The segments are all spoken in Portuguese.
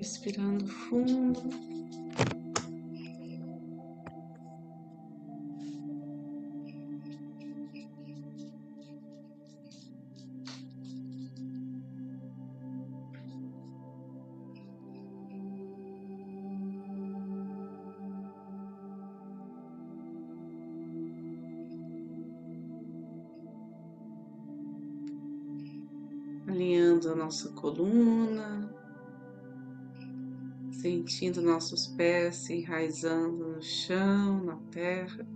Respirando fundo. alinhando a nossa coluna, sentindo nossos pés se enraizando no chão, na terra,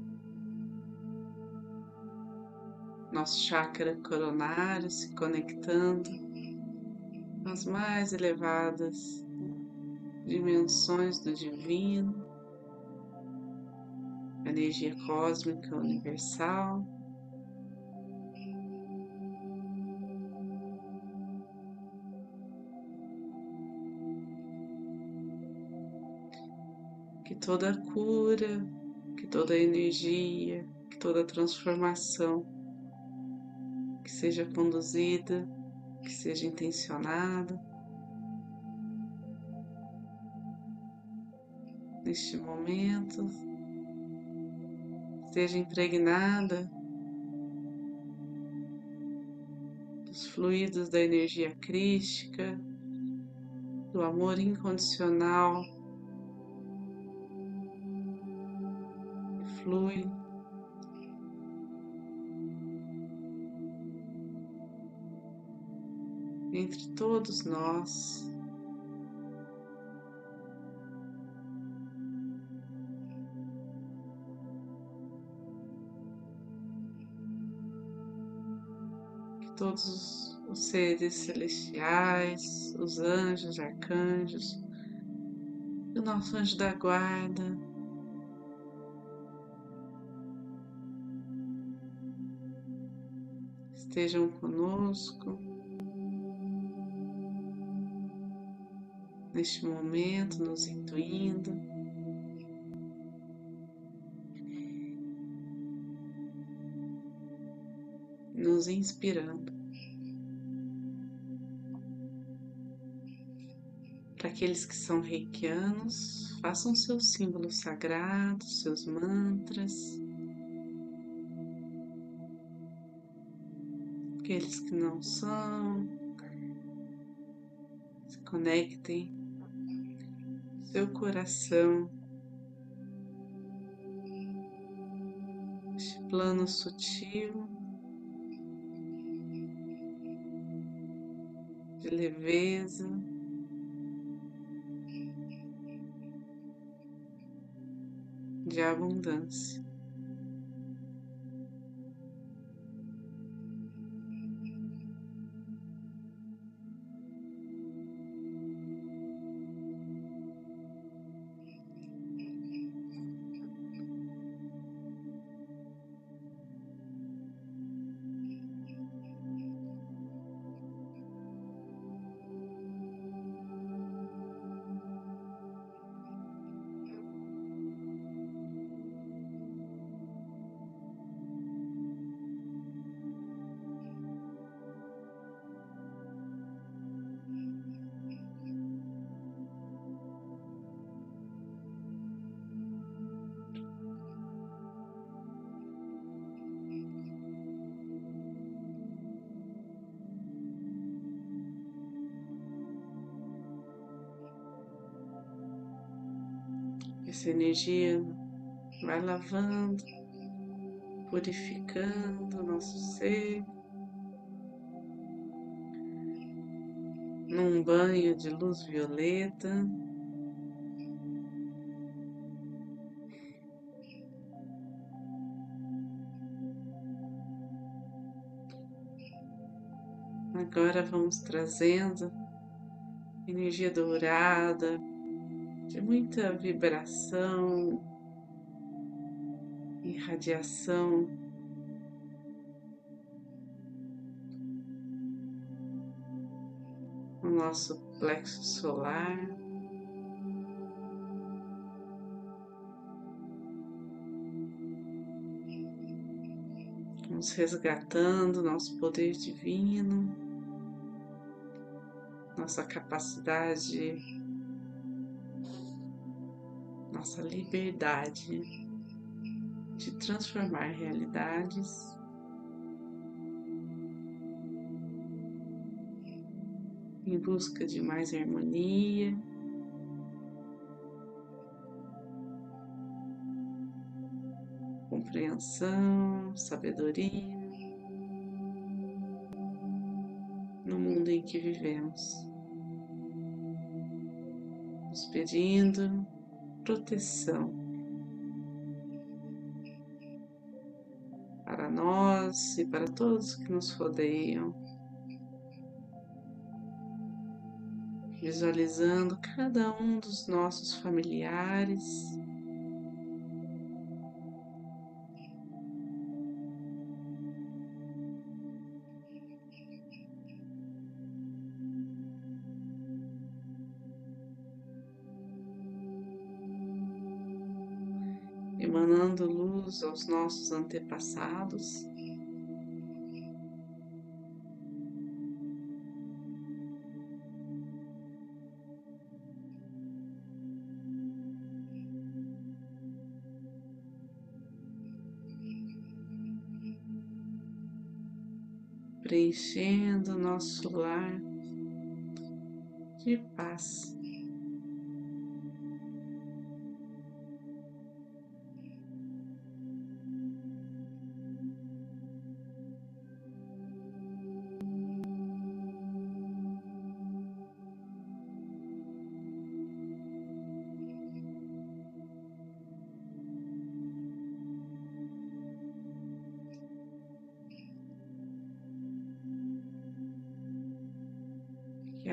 nosso chakra coronário se conectando as mais elevadas dimensões do divino, energia cósmica universal. Que toda cura, que toda energia, que toda transformação que seja conduzida, que seja intencionada. Neste momento, seja impregnada dos fluidos da energia crística, do amor incondicional flui. Entre todos nós, todos os seres celestiais, os anjos, arcanjos, o nosso anjo da guarda, estejam conosco neste momento, nos intuindo. Nos inspirando. Para aqueles que são reikianos, façam seus símbolos sagrados, seus mantras. Aqueles que não são, se conectem seu coração, este plano sutil de leveza. De abundância. Essa energia vai lavando, purificando o nosso ser. Num banho de luz violeta. Agora vamos trazendo energia dourada, de muita vibração e radiação. O nosso plexo solar. Vamos resgatando nosso poder divino, nossa capacidade nossa liberdade de transformar realidades. Em busca de mais harmonia. Compreensão, sabedoria. No mundo em que vivemos, nos pedindo proteção para nós e para todos que nos rodeiam. visualizando cada um dos nossos familiares. Emanando luz aos nossos antepassados. preenchendo nosso lar de paz.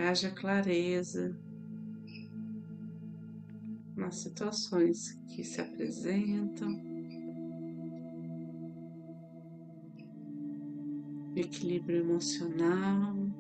Haja clareza nas situações que se apresentam, equilíbrio emocional.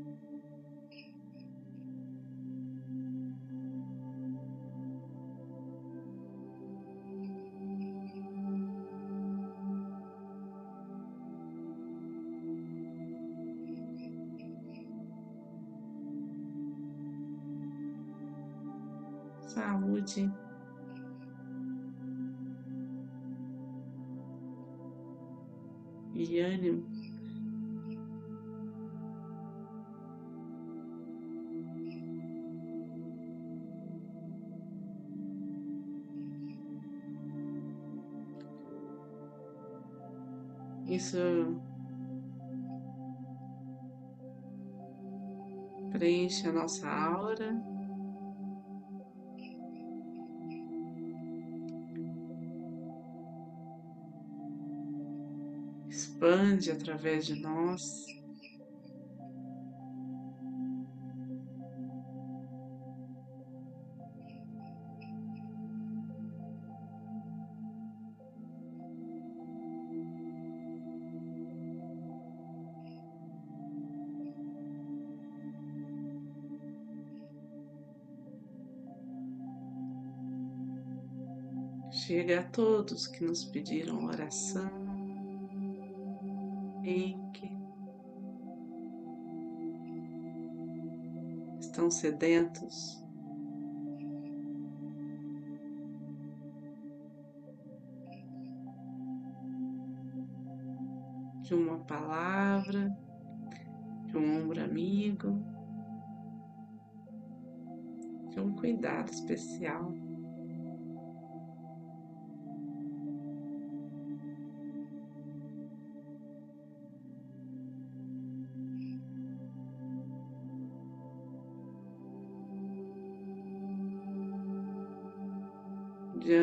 Isso preenche a nossa aura. expande através de nós. Chega a todos que nos pediram oração reiki, estão sedentos. De uma palavra, de um ombro amigo, de um cuidado especial.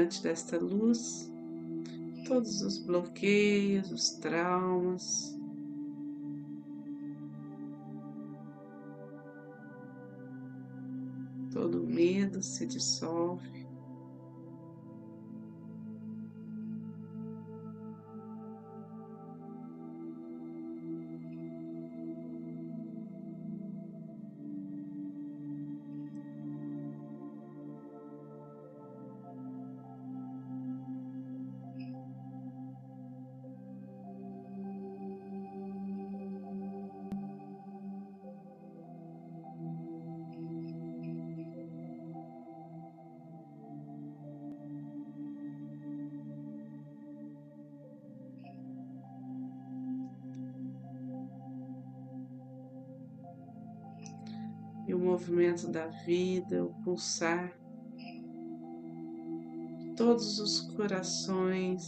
Diante desta luz todos os bloqueios, os traumas. Todo medo se dissolve. Movimento da vida, o pulsar, todos os corações.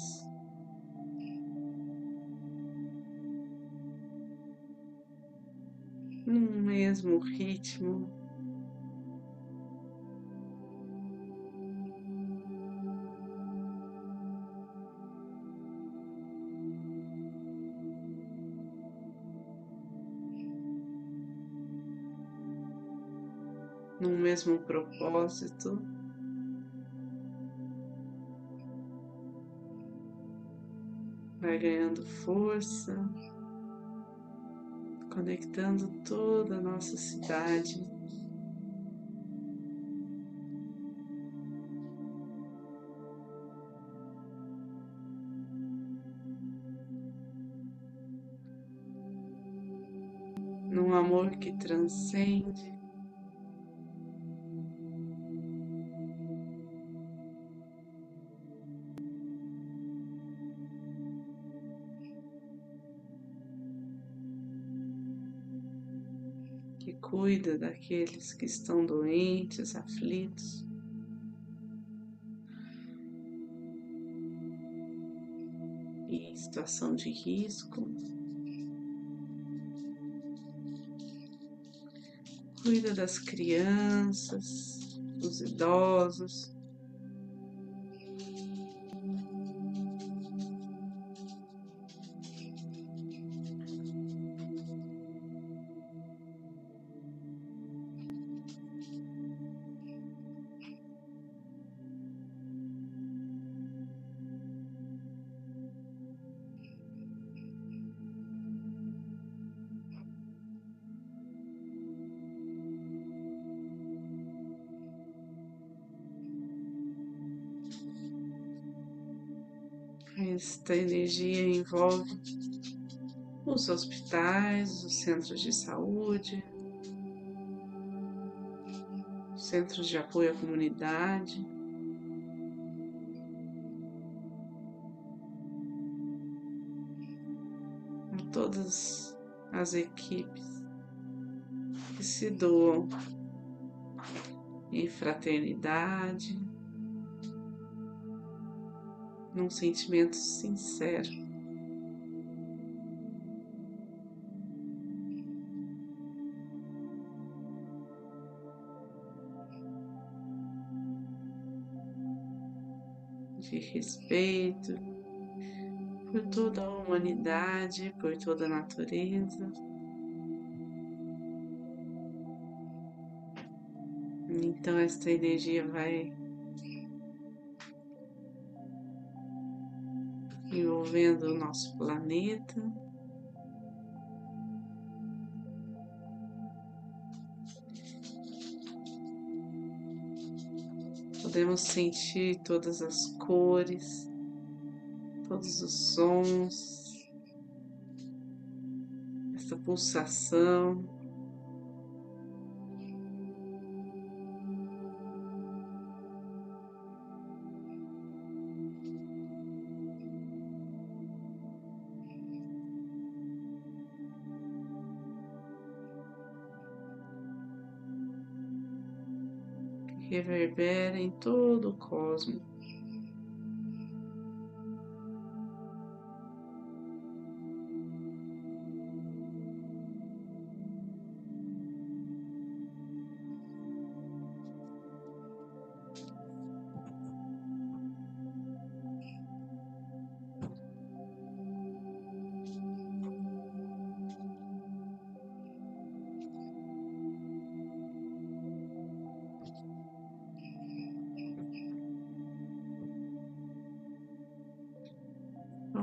Num mesmo ritmo. Num mesmo propósito. Vai ganhando força, conectando toda a nossa cidade. Num amor que transcende. Cuida daqueles que estão doentes, aflitos. E em situação de risco. Cuida das crianças, dos idosos, Esta energia envolve os hospitais, os centros de saúde, centros de apoio à comunidade. Todas as equipes que se doam em fraternidade, num sentimento sincero. De respeito por toda a humanidade, por toda a natureza. Então, esta energia vai envolvendo o nosso planeta. Podemos sentir todas as cores, todos os sons, essa pulsação. Reverbera em todo o cosmos.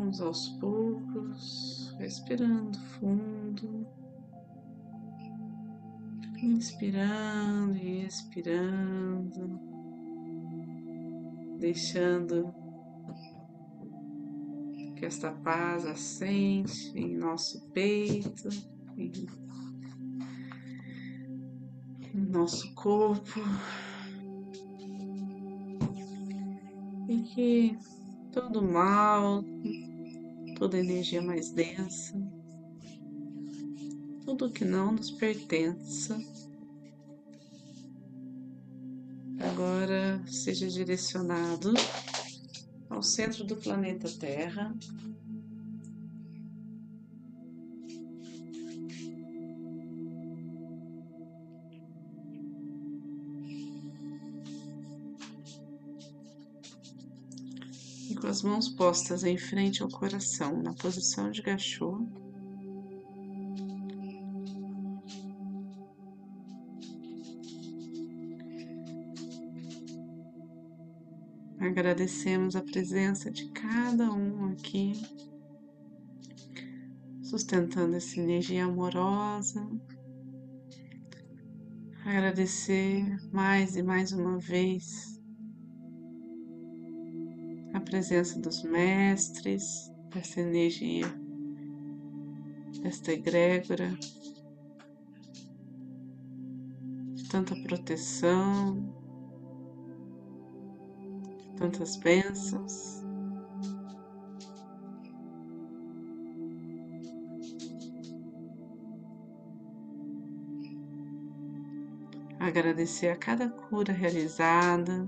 Vamos aos poucos, respirando fundo, inspirando e expirando, deixando que esta paz assente em nosso peito, em nosso corpo, e que todo mal, toda energia mais densa, tudo que não nos pertença, agora seja direcionado ao centro do planeta Terra, com as mãos postas em frente ao coração, na posição de gachô, Agradecemos a presença de cada um aqui, sustentando essa energia amorosa. Agradecer mais e mais uma vez a presença dos mestres, dessa energia, desta egrégora, de tanta proteção, tantas bênçãos. Agradecer a cada cura realizada.